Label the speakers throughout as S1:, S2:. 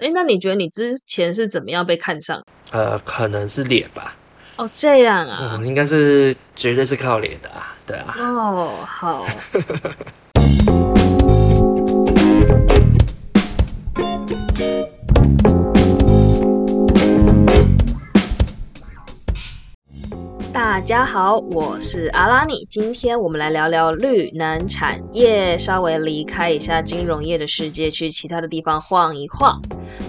S1: 哎，那你觉得你之前是怎么样被看上？
S2: 呃，可能是脸吧。
S1: 哦，这样啊。
S2: 嗯，应该是绝对是靠脸的啊，对啊。
S1: 哦，好。大家好，我是阿拉尼。今天我们来聊聊绿能产业，稍微离开一下金融业的世界，去其他的地方晃一晃。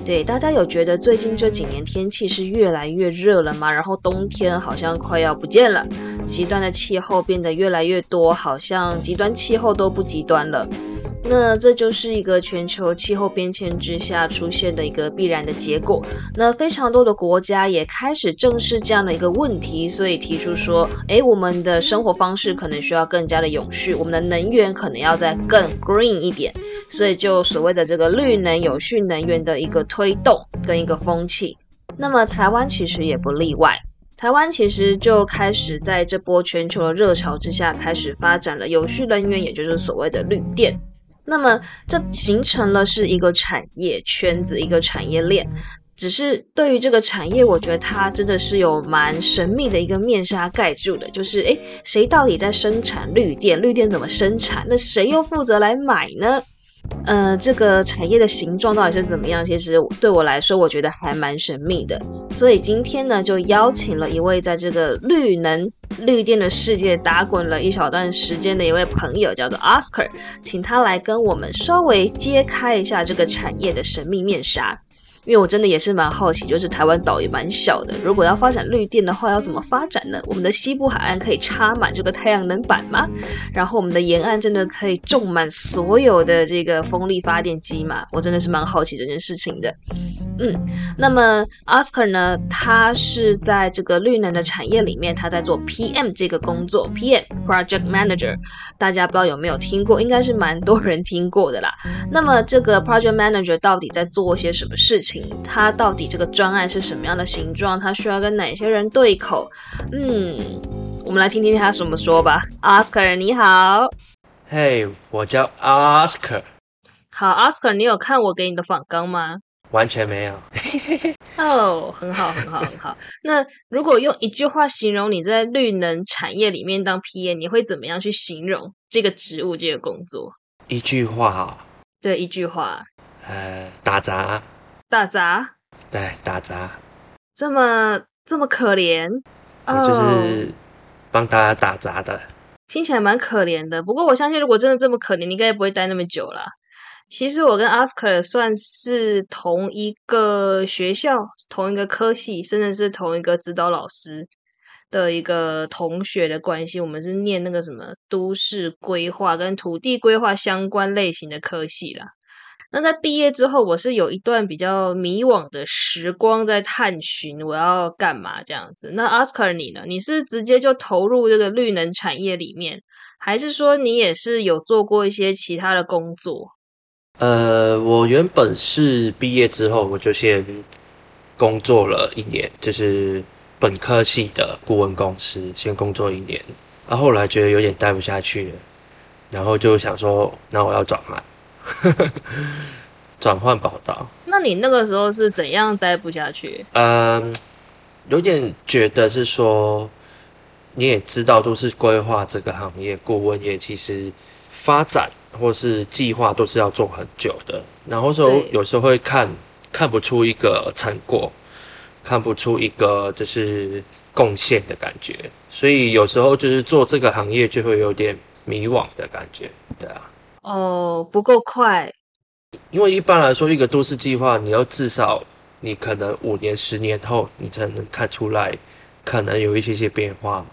S1: 对，大家有觉得最近这几年天气是越来越热了吗？然后冬天好像快要不见了，极端的气候变得越来越多，好像极端气候都不极端了。那这就是一个全球气候变迁之下出现的一个必然的结果。那非常多的国家也开始正视这样的一个问题，所以提出说，诶，我们的生活方式可能需要更加的永续，我们的能源可能要再更 green 一点。所以就所谓的这个绿能、有序能源的一个推动跟一个风气。那么台湾其实也不例外，台湾其实就开始在这波全球的热潮之下，开始发展了有序能源，也就是所谓的绿电。那么，这形成了是一个产业圈子，一个产业链。只是对于这个产业，我觉得它真的是有蛮神秘的一个面纱盖住的。就是，诶，谁到底在生产绿电？绿电怎么生产？那谁又负责来买呢？呃，这个产业的形状到底是怎么样？其实对我来说，我觉得还蛮神秘的。所以今天呢，就邀请了一位在这个绿能、绿电的世界打滚了一小段时间的一位朋友，叫做 Oscar，请他来跟我们稍微揭开一下这个产业的神秘面纱。因为我真的也是蛮好奇，就是台湾岛也蛮小的，如果要发展绿电的话，要怎么发展呢？我们的西部海岸可以插满这个太阳能板吗？然后我们的沿岸真的可以种满所有的这个风力发电机吗？我真的是蛮好奇这件事情的。嗯，那么 Oscar 呢，他是在这个绿能的产业里面，他在做 PM 这个工作，PM Project Manager，大家不知道有没有听过？应该是蛮多人听过的啦。那么这个 Project Manager 到底在做些什么事情？他到底这个专案是什么样的形状？他需要跟哪些人对口？嗯，我们来听听他怎么说吧。Oscar，你好。
S2: 嘿，我叫 Oscar。
S1: 好，Oscar，你有看我给你的访纲吗？
S2: 完全没有。
S1: 哦，很好，很好，很好。那如果用一句话形容你在绿能产业里面当 PM，你会怎么样去形容这个职务、这个工作？
S2: 一句话。
S1: 对，一句话。
S2: 呃，打杂。
S1: 打杂，
S2: 对，打杂，
S1: 这么这么可怜，
S2: 就是帮大家打杂的，
S1: 听起来蛮可怜的。不过我相信，如果真的这么可怜，你应该也不会待那么久了。其实我跟 Oscar 算是同一个学校、同一个科系，甚至是同一个指导老师的一个同学的关系。我们是念那个什么都市规划跟土地规划相关类型的科系啦。那在毕业之后，我是有一段比较迷惘的时光，在探寻我要干嘛这样子。那 Oscar 你呢？你是直接就投入这个绿能产业里面，还是说你也是有做过一些其他的工作？
S2: 呃，我原本是毕业之后我就先工作了一年，就是本科系的顾问公司，先工作一年。然后后来觉得有点待不下去了，然后就想说，那我要转行。转换跑道，
S1: 那你那个时候是怎样待不下去？
S2: 嗯，有点觉得是说，你也知道，都是规划这个行业，顾问业其实发展或是计划都是要做很久的，然后说有时候会看看不出一个成果，看不出一个就是贡献的感觉，所以有时候就是做这个行业就会有点迷惘的感觉，对啊。
S1: 哦，不够快，
S2: 因为一般来说，一个都市计划，你要至少你可能五年、十年后，你才能看出来，可能有一些些变化。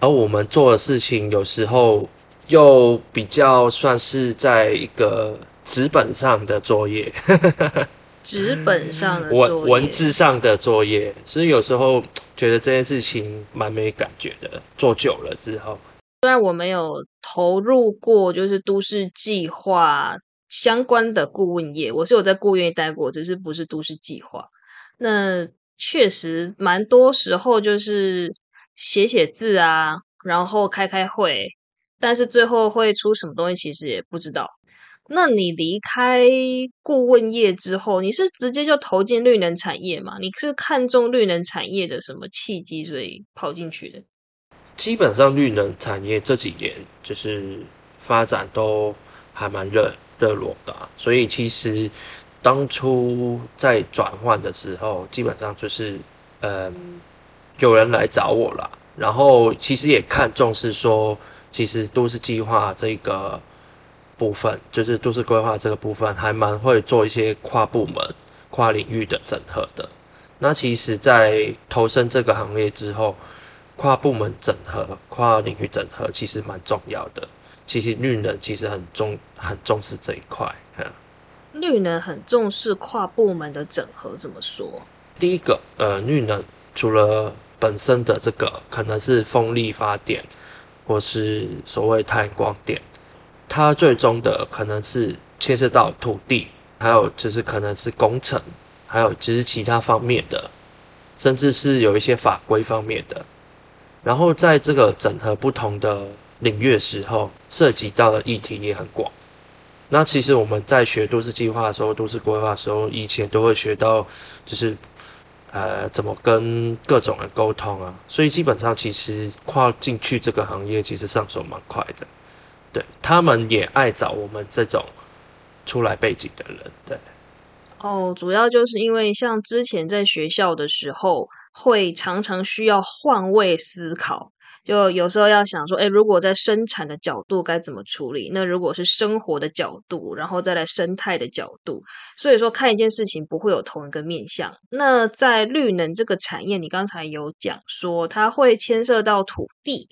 S2: 而我们做的事情，有时候又比较算是在一个纸本上的作业，
S1: 纸本上的
S2: 文文字上的作业，所以有时候觉得这件事情蛮没感觉的。做久了之后。
S1: 虽然我没有投入过，就是都市计划相关的顾问业，我是有在顾问业待过，只是不是都市计划。那确实蛮多时候就是写写字啊，然后开开会，但是最后会出什么东西，其实也不知道。那你离开顾问业之后，你是直接就投进绿能产业吗？你是看中绿能产业的什么契机，所以跑进去的？
S2: 基本上绿能产业这几年就是发展都还蛮热热络的，所以其实当初在转换的时候，基本上就是呃有人来找我了，然后其实也看重是说，其实都市计划这个。部分就是都市规划这个部分，还蛮会做一些跨部门、跨领域的整合的。那其实，在投身这个行业之后，跨部门整合、跨领域整合其实蛮重要的。其实绿能其实很重、很重视这一块。
S1: 绿能很重视跨部门的整合，怎么说？
S2: 第一个，呃，绿能除了本身的这个可能是风力发电，或是所谓太阳光电。它最终的可能是牵涉到土地，还有就是可能是工程，还有就是其他方面的，甚至是有一些法规方面的。然后在这个整合不同的领域的时候，涉及到的议题也很广。那其实我们在学都市计划的时候，都市规划的时候，以前都会学到，就是呃怎么跟各种人沟通啊。所以基本上其实跨进去这个行业，其实上手蛮快的。对他们也爱找我们这种出来背景的人，对。
S1: 哦，主要就是因为像之前在学校的时候，会常常需要换位思考，就有时候要想说，哎，如果在生产的角度该怎么处理？那如果是生活的角度，然后再来生态的角度，所以说看一件事情不会有同一个面向。那在绿能这个产业，你刚才有讲说，它会牵涉到土地。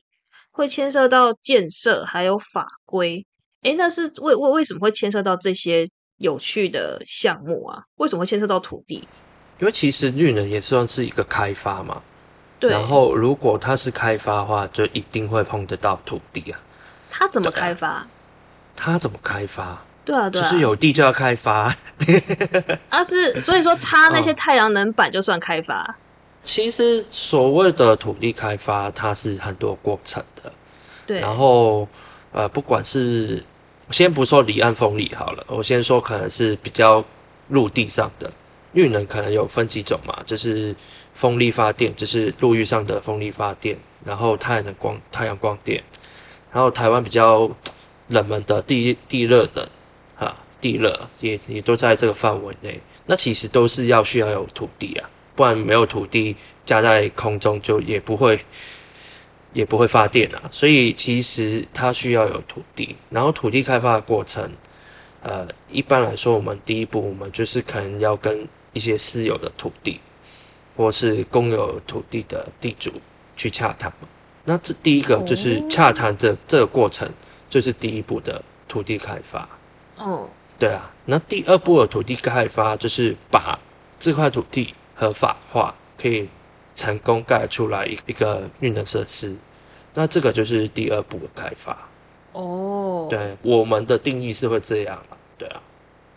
S1: 会牵涉到建设，还有法规。诶，那是为为为什么会牵涉到这些有趣的项目啊？为什么会牵涉到土地？
S2: 因为其实绿能也算是一个开发嘛。
S1: 对。
S2: 然后，如果它是开发的话，就一定会碰得到土地啊。
S1: 它怎么开发？
S2: 它怎么开发？
S1: 对啊，对
S2: 啊，就是有地就要开发。
S1: 啊，是所以说插那些太阳能板就算开发。
S2: 其实所谓的土地开发，它是很多过程的。
S1: 对。
S2: 然后，呃，不管是先不说离岸风力好了，我先说可能是比较陆地上的绿能，可能有分几种嘛，就是风力发电，就是陆域上的风力发电，然后太阳能光、太阳光电，然后台湾比较冷门的地地热能，哈，地热也也都在这个范围内。那其实都是要需要有土地啊。不然没有土地架在空中，就也不会也不会发电啊。所以其实它需要有土地，然后土地开发的过程，呃，一般来说，我们第一步我们就是可能要跟一些私有的土地，或是公有土地的地主去洽谈嘛。那这第一个就是洽谈这这个过程，就是第一步的土地开发。
S1: 嗯，
S2: 对啊。那第二步的土地开发就是把这块土地。合法化可以成功盖出来一一个运能设施，那这个就是第二步的开发。
S1: 哦，
S2: 对，我们的定义是会这样啊，对啊。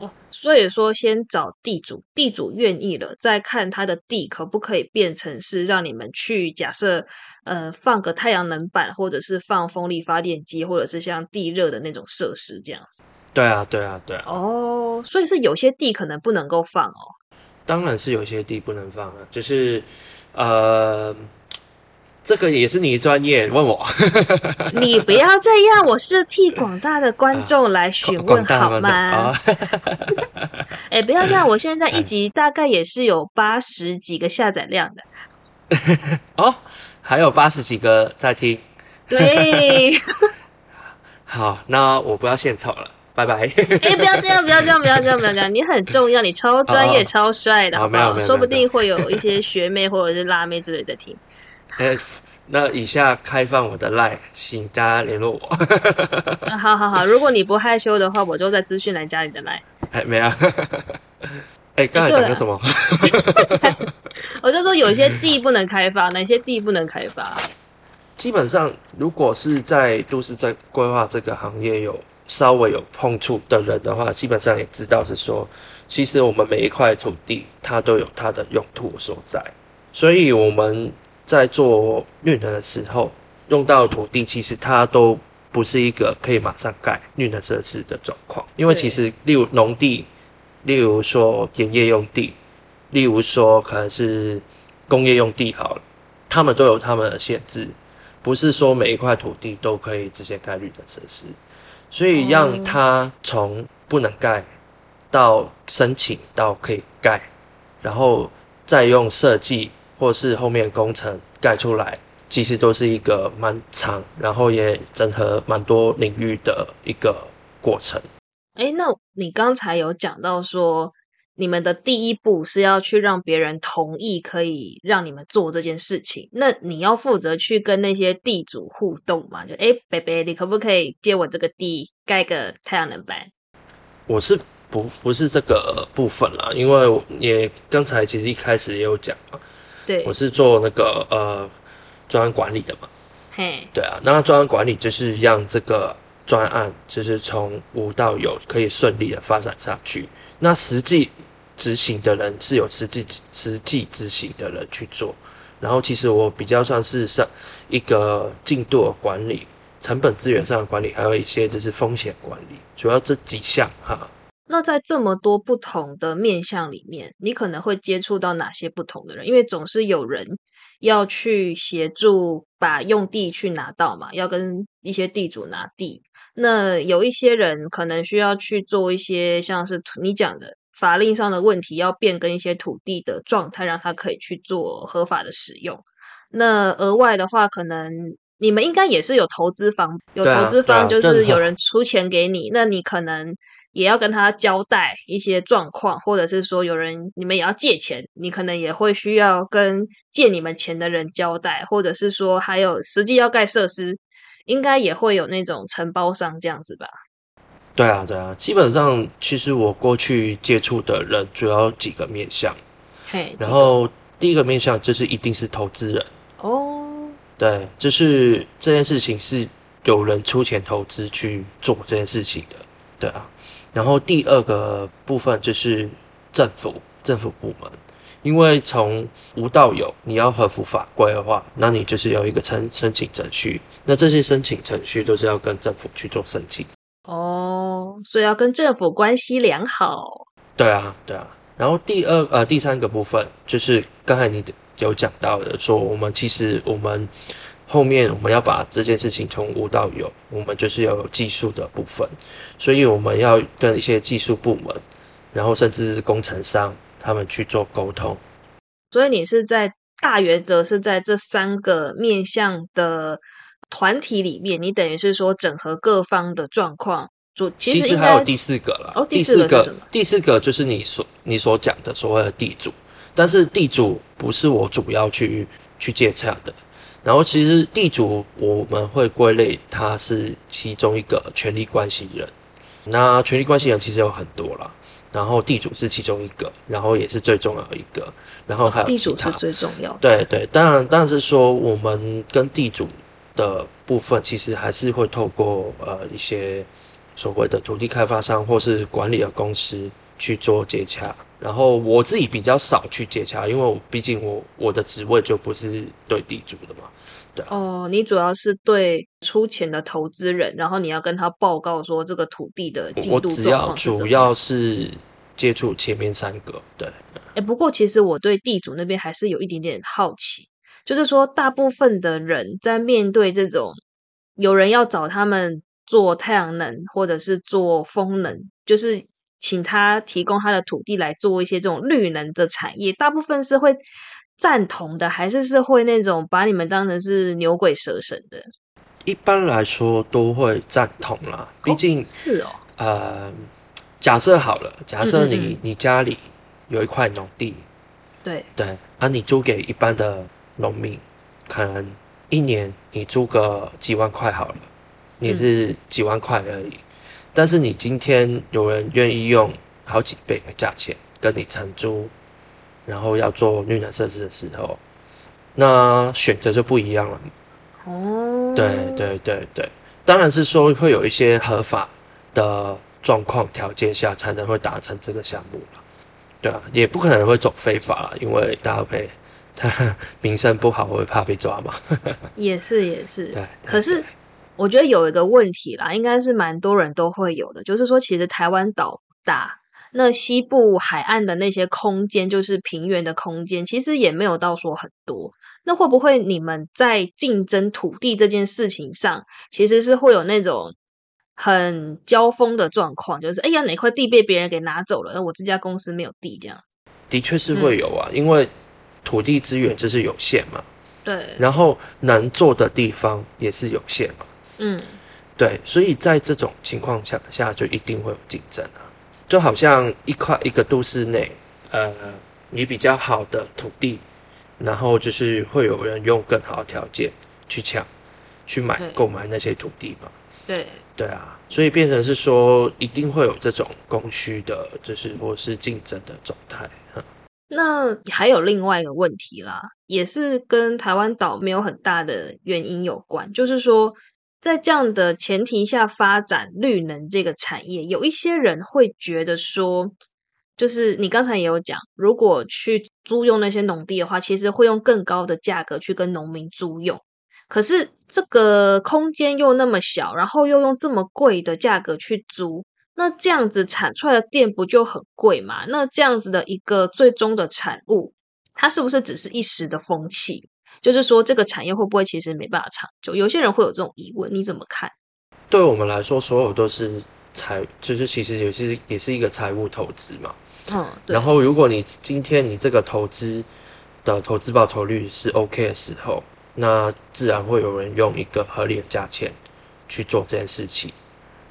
S1: 哦，所以说先找地主，地主愿意了，再看他的地可不可以变成是让你们去假设，呃，放个太阳能板，或者是放风力发电机，或者是像地热的那种设施这样子。
S2: 对啊，对啊，对啊。
S1: 哦，所以是有些地可能不能够放哦。
S2: 当然是有些地不能放啊，就是，呃，这个也是你专业问我。
S1: 你不要这样，我是替广大的观众来询问 好吗？哎，不要这样，我现在一集大概也是有八十几个下载量的。
S2: 哦，还有八十几个在听。
S1: 对。
S2: 好，那我不要献丑了。拜拜！
S1: 哎，不要这样，不要这样，不要这样，不要这样！你很重要，你超专业、超帅的，好不好？说不定会有一些学妹或者是辣妹之类在听。
S2: 哎，那以下开放我的 line，请大家联络我。
S1: 好好好，如果你不害羞的话，我就在资讯栏加你的 line。
S2: 哎，没啊。哎，刚才讲的什么？
S1: 我就说有些地不能开发，哪些地不能开发？
S2: 基本上，如果是在都市在规划这个行业有。稍微有碰触的人的话，基本上也知道是说，其实我们每一块土地它都有它的用途所在，所以我们在做绿能的时候用到土地，其实它都不是一个可以马上盖绿能设施的状况，因为其实例如农地，例如说盐业用地，例如说可能是工业用地好了，他们都有他们的限制，不是说每一块土地都可以直接盖绿能设施，所以让它从不能盖到申请到可以盖，然后再用设计或是后面工程盖出来，其实都是一个蛮长，然后也整合蛮多领域的一个过程。
S1: 哎，那你刚才有讲到说，你们的第一步是要去让别人同意，可以让你们做这件事情。那你要负责去跟那些地主互动嘛？就哎，北北，你可不可以借我这个地盖个太阳能板？
S2: 我是不不是这个部分啦，因为也刚才其实一开始也有讲嘛，
S1: 对
S2: 我，是做那个呃专案管理的嘛，
S1: 嘿，
S2: 对啊，那专案管理就是让这个专案就是从无到有可以顺利的发展下去。那实际执行的人是有实际实际执行的人去做，然后其实我比较算是上一个进度的管理、成本资源上的管理，还有一些就是风险管理，主要这几项哈。
S1: 那在这么多不同的面向里面，你可能会接触到哪些不同的人？因为总是有人要去协助把用地去拿到嘛，要跟一些地主拿地。那有一些人可能需要去做一些像是你讲的法令上的问题，要变更一些土地的状态，让它可以去做合法的使用。那额外的话，可能你们应该也是有投资方，有投资方就是有人出钱给你，那你可能也要跟他交代一些状况，或者是说有人你们也要借钱，你可能也会需要跟借你们钱的人交代，或者是说还有实际要盖设施，应该也会有那种承包商这样子吧？
S2: 对啊，对啊，基本上其实我过去接触的人主要几个面向，
S1: 嘿，
S2: 然后第一个面向就是一定是投资人。
S1: 哦，
S2: 对，就是这件事情是有人出钱投资去做这件事情的，对啊。然后第二个部分就是政府政府部门，因为从无到有，你要合符法规的话，那你就是有一个申申请程序，那这些申请程序都是要跟政府去做申请。
S1: 哦，所以要跟政府关系良好。
S2: 对啊，对啊。然后第二呃第三个部分就是刚才你有讲到的，说我们其实我们后面我们要把这件事情从无到有，我们就是要有技术的部分，所以我们要跟一些技术部门，然后甚至是工程商他们去做沟通。
S1: 所以你是在大原则是在这三个面向的团体里面，你等于是说整合各方的状况。主其
S2: 其
S1: 实
S2: 还有第四个了，
S1: 哦第
S2: 第
S1: 四个
S2: 第四个就是你所你所讲的所谓的地主，但是地主不是我主要去去接洽的。然后其实地主我们会归类他是其中一个权利关系人，那权利关系人其实有很多啦，然后地主是其中一个，然后也是最重要的一个，然后还有
S1: 地主是最重要的。
S2: 对对，当然，但是说我们跟地主的部分，其实还是会透过呃一些所谓的土地开发商或是管理的公司去做接洽。然后我自己比较少去接洽，因为我毕竟我我的职位就不是对地主的嘛。
S1: 对哦，你主要是对出钱的投资人，然后你要跟他报告说这个土地的进度状
S2: 只要。主要是接触前面三个，对，
S1: 哎，不过其实我对地主那边还是有一点点好奇，就是说，大部分的人在面对这种有人要找他们做太阳能或者是做风能，就是请他提供他的土地来做一些这种绿能的产业，大部分是会赞同的，还是是会那种把你们当成是牛鬼蛇神的？
S2: 一般来说都会赞同啦，毕竟。
S1: 是哦，
S2: 呃，假设好了，假设你、
S1: 嗯嗯嗯
S2: 你家里有一块农地，
S1: 对，
S2: 对，啊，你租给一般的农民，可能一年你租个几万块好了，也是几万块而已。但是你今天有人愿意用好几倍的价钱跟你承租，然后要做绿能设施的时候，那选择就不一样了。
S1: 哦，
S2: 对对对对，当然是说会有一些合法的状况条件下才能会达成这个项目了。对啊，也不可能会走非法啦，因为大家会他名声不好，会怕被抓嘛。
S1: 也是也是，
S2: 对，对
S1: 可是我觉得有一个问题啦，应该是蛮多人都会有的，就是说，其实台湾岛大，那西部海岸的那些空间，就是平原的空间，其实也没有到说很多。那会不会你们在竞争土地这件事情上，其实是会有那种很交锋的状况？就是哎呀，哪块地被别人给拿走了，那我这家公司没有地，这样
S2: 的确是会有啊，因为土地资源就是有限嘛。
S1: 对。
S2: 然后能做的地方也是有限嘛。
S1: 嗯。
S2: 对，所以在这种情况下下，就一定会有竞争啊。就好像一块一个都市内，呃，你比较好的土地。然后就是会有人用更好的条件去抢、去买、购买那些土地嘛？
S1: 对
S2: 对啊，所以变成是说，一定会有这种供需的，就是或是竞争的状态。
S1: 那还有另外一个问题啦，也是跟台湾岛没有很大的原因有关，就是说，在这样的前提下发展绿能这个产业，有一些人会觉得说。就是你刚才也有讲，如果去租用那些农地的话，其实会用更高的价格去跟农民租用。可是这个空间又那么小，然后又用这么贵的价格去租，那这样子产出来的电不就很贵嘛？那这样子的一个最终的产物，它是不是只是一时的风气？就是说这个产业会不会其实没办法长久？有些人会有这种疑问，你怎么看？
S2: 对我们来说，所有都是财，就是其实也是也是一个财务投资嘛。
S1: 嗯，
S2: 然后如果你今天你这个投资的投资报酬率是 OK 的时候，那自然会有人用一个合理的价钱去做这件事情。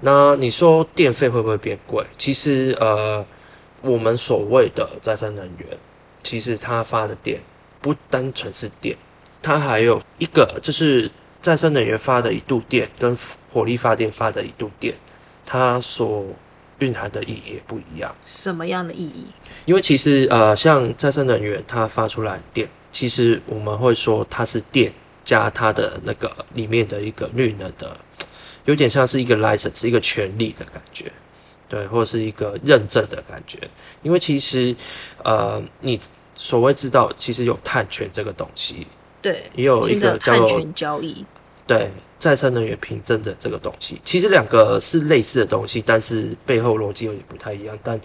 S2: 那你说电费会不会变贵？其实呃，我们所谓的再生能源，其实它发的电不单纯是电，它还有一个就是再生能源发的一度电跟火力发电发的一度电，它所蕴含的意义也不一样。
S1: 什么样的意义？
S2: 因为其实呃，像再生能源它发出来电，其实我们会说它是电加它的那个里面的一个绿能的，有点像是一个 license，一个权利的感觉，对，或者是一个认证的感觉。因为其实呃，你所谓知道，其实有碳权这个东西，
S1: 对，
S2: 也有一个
S1: 碳权交易，
S2: 对。再生能源凭证的这个东西，其实两个是类似的东西，但是背后逻辑有点不太一样。但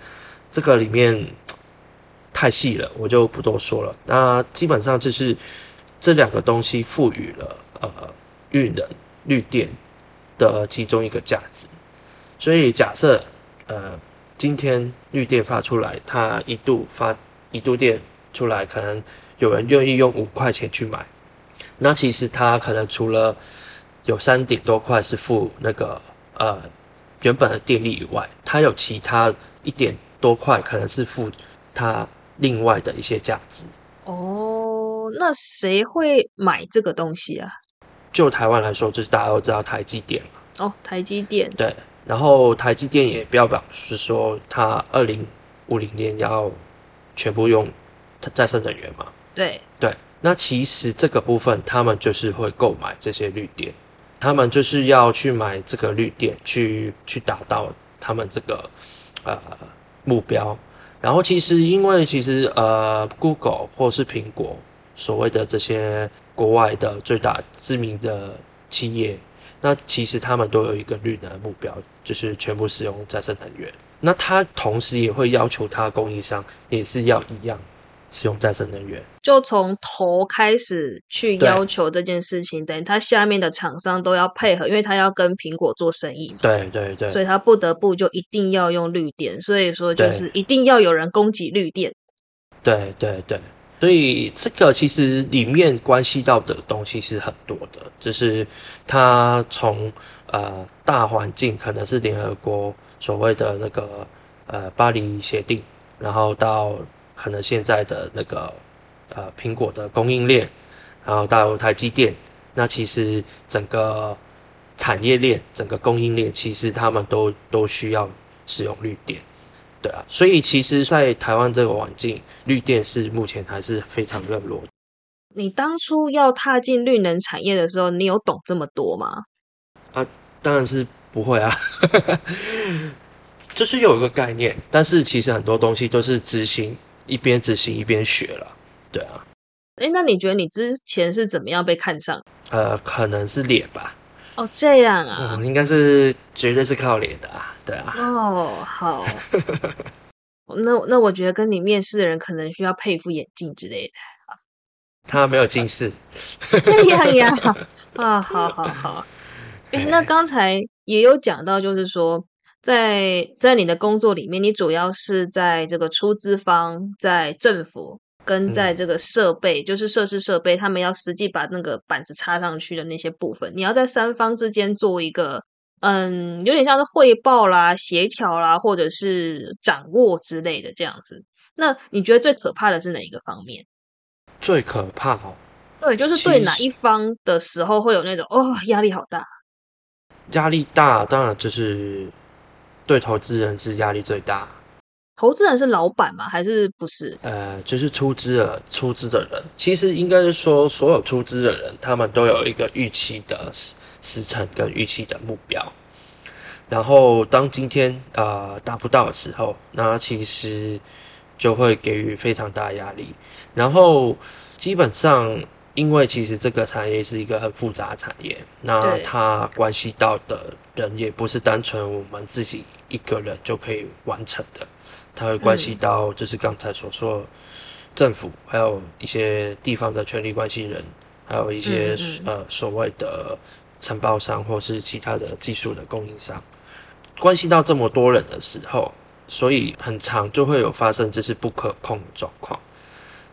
S2: 这个里面太细了，我就不多说了。那基本上就是这两个东西赋予了呃绿能绿电的其中一个价值。所以假设呃今天绿电发出来，它一度发一度电出来，可能有人愿意用五块钱去买，那其实它可能除了有三点多块是付那个呃原本的电力以外，它有其他一点多块可能是付它另外的一些价值。
S1: 哦，那谁会买这个东西啊？
S2: 就台湾来说，就是大家都知道台积电
S1: 嘛。哦，台积电。
S2: 对，然后台积电也标榜是说，它二零五零年要全部用再生能源嘛。
S1: 对
S2: 对，那其实这个部分他们就是会购买这些绿电。他们就是要去买这个绿电，去去达到他们这个呃目标。然后其实因为其实呃，Google 或是苹果所谓的这些国外的最大知名的企业，那其实他们都有一个绿能目标，就是全部使用再生能源。那他同时也会要求他供应商也是要一样。使用再生能源，
S1: 就从头开始去要求这件事情，等于他下面的厂商都要配合，因为他要跟苹果做生意嘛。
S2: 对对对，
S1: 所以他不得不就一定要用绿电，所以说就是一定要有人供给绿电。
S2: 对对对，所以这个其实里面关系到的东西是很多的，就是它从呃大环境可能是联合国所谓的那个呃巴黎协定，然后到。可能现在的那个呃苹果的供应链，然后到台积电，那其实整个产业链、整个供应链，其实他们都都需要使用绿电，对啊，所以其实，在台湾这个环境，绿电是目前还是非常热络。
S1: 你当初要踏进绿能产业的时候，你有懂这么多吗？
S2: 啊，当然是不会啊，就是有一个概念，但是其实很多东西都是执行。一边执行一边学了，对啊。
S1: 哎，那你觉得你之前是怎么样被看上？
S2: 呃，可能是脸吧。
S1: 哦，这样啊，
S2: 嗯，应该是绝对是靠脸的啊，对啊。
S1: 哦，好，那那我觉得跟你面试的人可能需要配副眼镜之类的，
S2: 他没有近视，
S1: 这样呀，啊，好好好，哎，那刚才也有讲到，就是说。在在你的工作里面，你主要是在这个出资方，在政府跟在这个设备，就是设施设备，他们要实际把那个板子插上去的那些部分，你要在三方之间做一个，嗯，有点像是汇报啦、协调啦，或者是掌握之类的这样子。那你觉得最可怕的是哪一个方面？
S2: 最可怕哦，
S1: 对，就是对哪一方的时候会有那种哦，压力好大，
S2: 压力大，当然就是。对投资人是压力最大。
S1: 投资人是老板吗？还是不是？
S2: 呃，就是出资的出资的人，其实应该是说，所有出资的人，他们都有一个预期的时时程跟预期的目标。然后，当今天呃达不到的时候，那其实就会给予非常大压力。然后，基本上。因为其实这个产业是一个很复杂的产业，那它关系到的人也不是单纯我们自己一个人就可以完成的，它会关系到就是刚才所说政府，还有一些地方的权力关系人，还有一些呃所谓的承包商或是其他的技术的供应商，关系到这么多人的时候，所以很长就会有发生这是不可控的状况。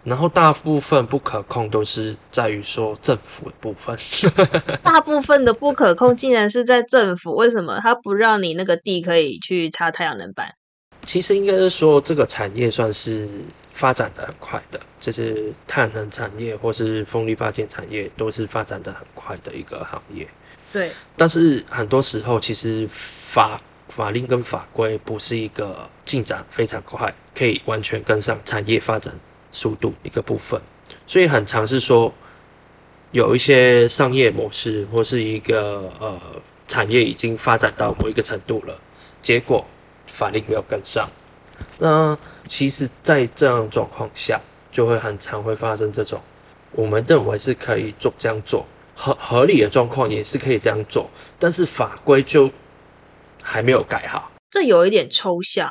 S2: 然后大部分不可控都是在于说政府的部分，
S1: 大部分的不可控竟然是在政府，为什么他不让你那个地可以去插太阳能板？
S2: 其实应该是说这个产业算是发展的很快的，就是太阳能产业或是风力发电产业都是发展的很快的一个行业。
S1: 对，
S2: 但是很多时候其实法法令跟法规不是一个进展非常快，可以完全跟上产业发展。速度一个部分，所以很尝试说，有一些商业模式或是一个呃产业已经发展到某一个程度了，结果法令没有跟上，那其实，在这样状况下，就会很常会发生这种我们认为是可以做这样做合合理的状况，也是可以这样做，但是法规就还没有改好，
S1: 这有一点抽象。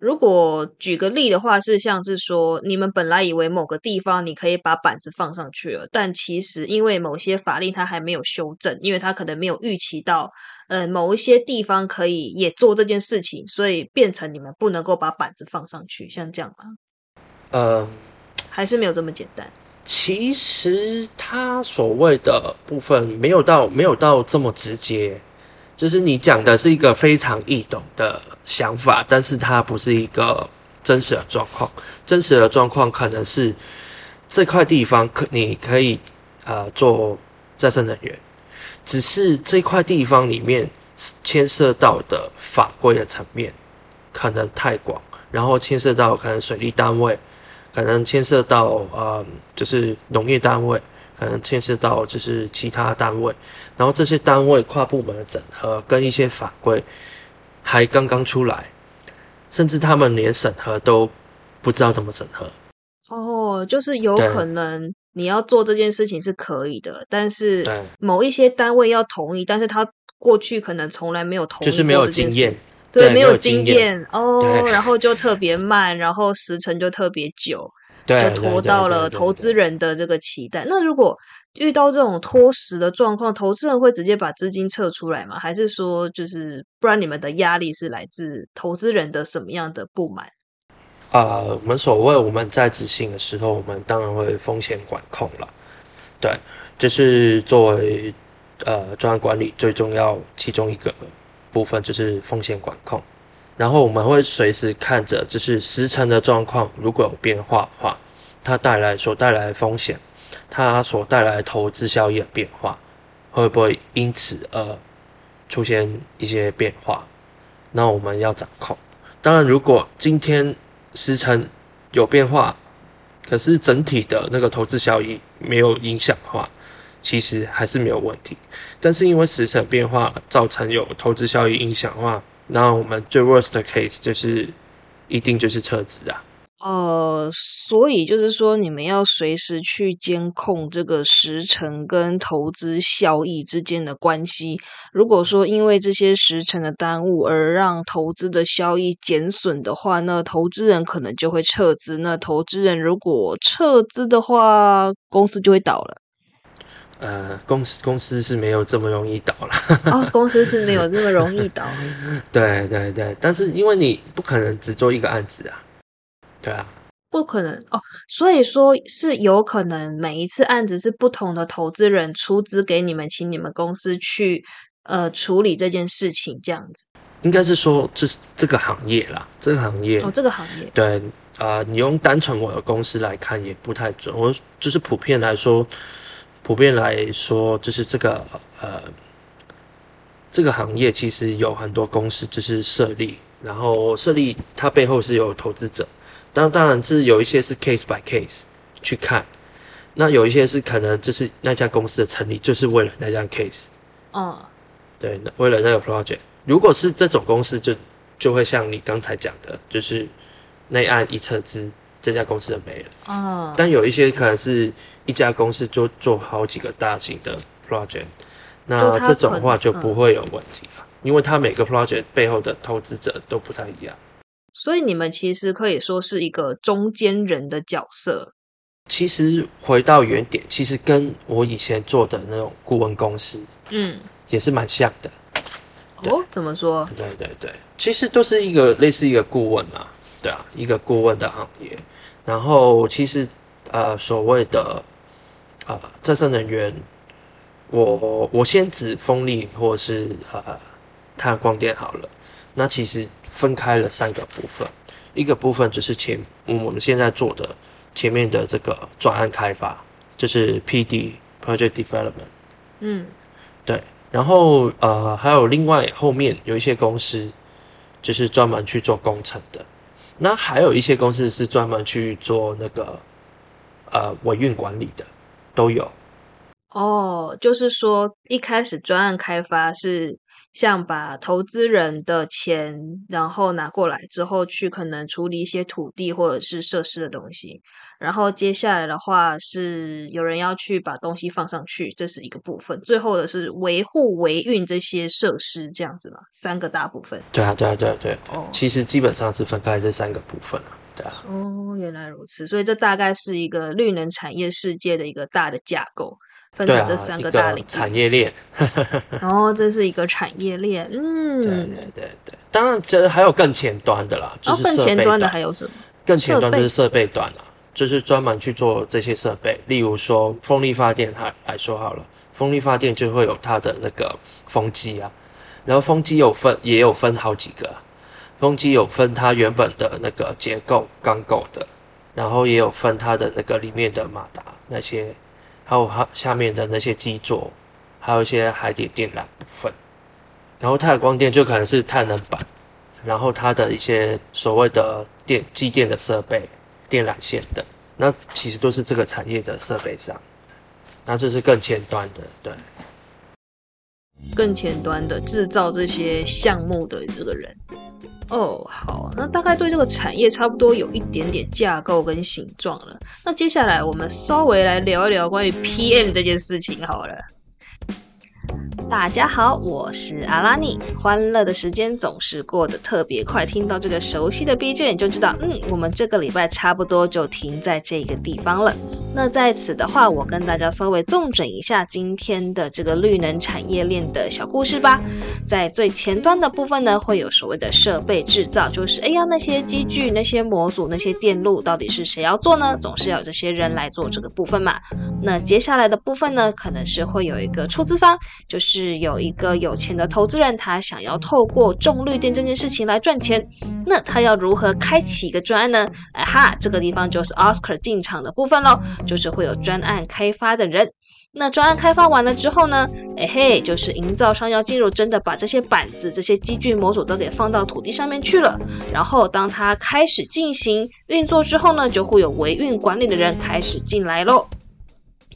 S1: 如果举个例的话，是像是说，你们本来以为某个地方你可以把板子放上去了，但其实因为某些法令它还没有修正，因为它可能没有预期到，呃，某一些地方可以也做这件事情，所以变成你们不能够把板子放上去，像这样吗？
S2: 呃，
S1: 还是没有这么简单。
S2: 其实它所谓的部分没有到没有到这么直接。就是你讲的是一个非常易懂的想法，但是它不是一个真实的状况。真实的状况可能是这块地方可你可以呃做再生能源，只是这块地方里面牵涉到的法规的层面可能太广，然后牵涉到可能水利单位，可能牵涉到呃就是农业单位。可能牵涉到就是其他单位，然后这些单位跨部门的整合跟一些法规还刚刚出来，甚至他们连审核都不知道怎么审核。
S1: 哦，就是有可能你要做这件事情是可以的，但是某一些单位要同意，但是他过去可能从来没有同意，
S2: 就是没有经验，
S1: 对，没
S2: 有
S1: 经验。哦，然后就特别慢，然后时程就特别久。就拖到了投资人的这个期待。那如果遇到这种拖时的状况，投资人会直接把资金撤出来吗？还是说，就是不然你们的压力是来自投资人的什么样的不满？
S2: 啊，我们所谓我们在执行的时候，我们当然会风险管控了。对，这是作为呃专案管理最重要其中一个部分，就是风险管控。然后我们会随时看着，就是时辰的状况，如果有变化的话，它带来所带来的风险，它所带来的投资效益的变化，会不会因此而出现一些变化？那我们要掌控。当然，如果今天时辰有变化，可是整体的那个投资效益没有影响的话，其实还是没有问题。但是因为时辰变化造成有投资效益影响的话，那我们最 worst case 就是一定就是撤资啊。
S1: 呃，所以就是说，你们要随时去监控这个时程跟投资效益之间的关系。如果说因为这些时程的耽误而让投资的效益减损的话，那投资人可能就会撤资。那投资人如果撤资的话，公司就会倒了。
S2: 呃，公司公司是没有这么容易倒了。
S1: 哦，公司是没有那么容易倒。
S2: 对对对，但是因为你不可能只做一个案子啊。对啊，
S1: 不可能哦，所以说是有可能每一次案子是不同的投资人出资给你们，请你们公司去呃处理这件事情，这样子。
S2: 应该是说，这是这个行业啦，这个行业
S1: 哦，这个行业
S2: 对啊，你用单纯我的公司来看也不太准。我就是普遍来说，普遍来说，就是这个呃，这个行业其实有很多公司就是设立，然后设立它背后是有投资者。当当然是有一些是 case by case 去看，那有一些是可能就是那家公司的成立就是为了那家 case，
S1: 嗯，
S2: 对，为了那个 project。如果是这种公司，就就会像你刚才讲的，就是内案一撤资，这家公司就没了。
S1: 嗯，
S2: 但有一些可能是一家公司做做好几个大型的 project，那这种话就不会有问题了，因为它每个 project 背后的投资者都不太一样。
S1: 所以你们其实可以说是一个中间人的角色。
S2: 其实回到原点，其实跟我以前做的那种顾问公司，
S1: 嗯，
S2: 也是蛮像的。
S1: 哦，怎么说？
S2: 对对对，其实都是一个类似一个顾问啊，对啊，一个顾问的行业。然后其实呃，所谓的呃再生能源，我我先指风力或是呃太阳光电好了。那其实。分开了三个部分，一个部分就是前我们现在做的前面的这个专案开发，就是 P D Project Development。
S1: 嗯，
S2: 对。然后呃，还有另外后面有一些公司，就是专门去做工程的。那还有一些公司是专门去做那个呃维运管理的，都有。
S1: 哦，就是说一开始专案开发是。像把投资人的钱，然后拿过来之后，去可能处理一些土地或者是设施的东西，然后接下来的话是有人要去把东西放上去，这是一个部分。最后的是维护维运这些设施，这样子嘛，三个大部分。
S2: 对啊，对啊，对啊，对。哦，其实基本上是分开这三个部分啊，对啊。
S1: 哦，原来如此，所以这大概是一个绿能产业世界的一个大的架构。分成这三个大领域，
S2: 产业链。
S1: 然 后这是一个产业链，嗯，
S2: 对对对对。当然，这还有更前端的啦，就是
S1: 更前端的还有什么？
S2: 更前端就是设备端啊，就是专门去做这些设备。例如说，风力发电来来说好了，风力发电就会有它的那个风机啊，然后风机有分，也有分好几个。风机有分它原本的那个结构钢构的，然后也有分它的那个里面的马达那些。还有它下面的那些基座，还有一些海底电缆部分，然后太阳光电就可能是太能板，然后它的一些所谓的电机电的设备、电缆线等，那其实都是这个产业的设备上，那这是更前端的，对，
S1: 更前端的制造这些项目的这个人。哦，好，那大概对这个产业差不多有一点点架构跟形状了。那接下来我们稍微来聊一聊关于 PM 这件事情好了。大家好，我是阿拉尼。欢乐的时间总是过得特别快，听到这个熟悉的 B 卷，就知道，嗯，我们这个礼拜差不多就停在这个地方了。那在此的话，我跟大家稍微重整一下今天的这个绿能产业链的小故事吧。在最前端的部分呢，会有所谓的设备制造，就是哎呀，那些机具、那些模组、那些电路，到底是谁要做呢？总是要这些人来做这个部分嘛。那接下来的部分呢，可能是会有一个出资方，就是。有一个有钱的投资人，他想要透过种绿电这件事情来赚钱。那他要如何开启一个专案呢？哎哈，这个地方就是 Oscar 进场的部分喽，就是会有专案开发的人。那专案开发完了之后呢？哎嘿，就是营造商要进入，真的把这些板子、这些机具模组都给放到土地上面去了。然后当他开始进行运作之后呢，就会有维运管理的人开始进来喽。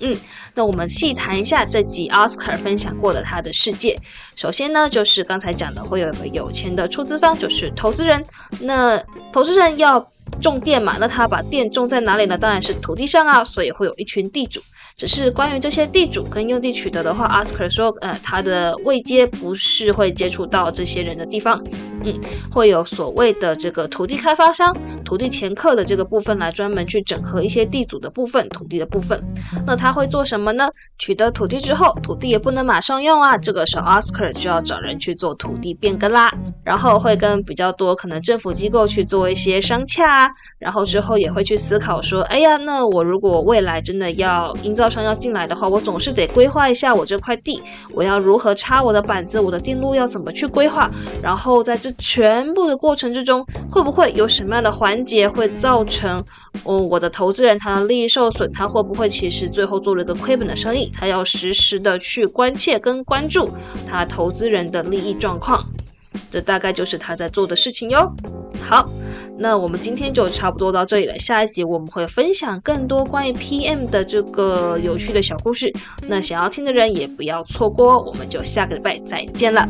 S1: 嗯，那我们细谈一下这集 Oscar 分享过的他的世界。首先呢，就是刚才讲的，会有一个有钱的出资方，就是投资人。那投资人要种地嘛，那他把地种在哪里呢？当然是土地上啊，所以会有一群地主。只是关于这些地主跟用地取得的话，，Oscar 说，呃，他的位阶不是会接触到这些人的地方，嗯，会有所谓的这个土地开发商、土地掮客的这个部分来专门去整合一些地主的部分、土地的部分。那他会做什么呢？取得土地之后，土地也不能马上用啊，这个时候 Oscar 就要找人去做土地变更啦，然后会跟比较多可能政府机构去做一些商洽啊，然后之后也会去思考说，哎呀，那我如果未来真的要营造招商要进来的话，我总是得规划一下我这块地，我要如何插我的板子，我的电路要怎么去规划。然后在这全部的过程之中，会不会有什么样的环节会造成，嗯，我的投资人他的利益受损？他会不会其实最后做了一个亏本的生意？他要实时的去关切跟关注他投资人的利益状况。这大概就是他在做的事情哟。好，那我们今天就差不多到这里了。下一集我们会分享更多关于 PM 的这个有趣的小故事。那想要听的人也不要错过，我们就下个礼拜再见了。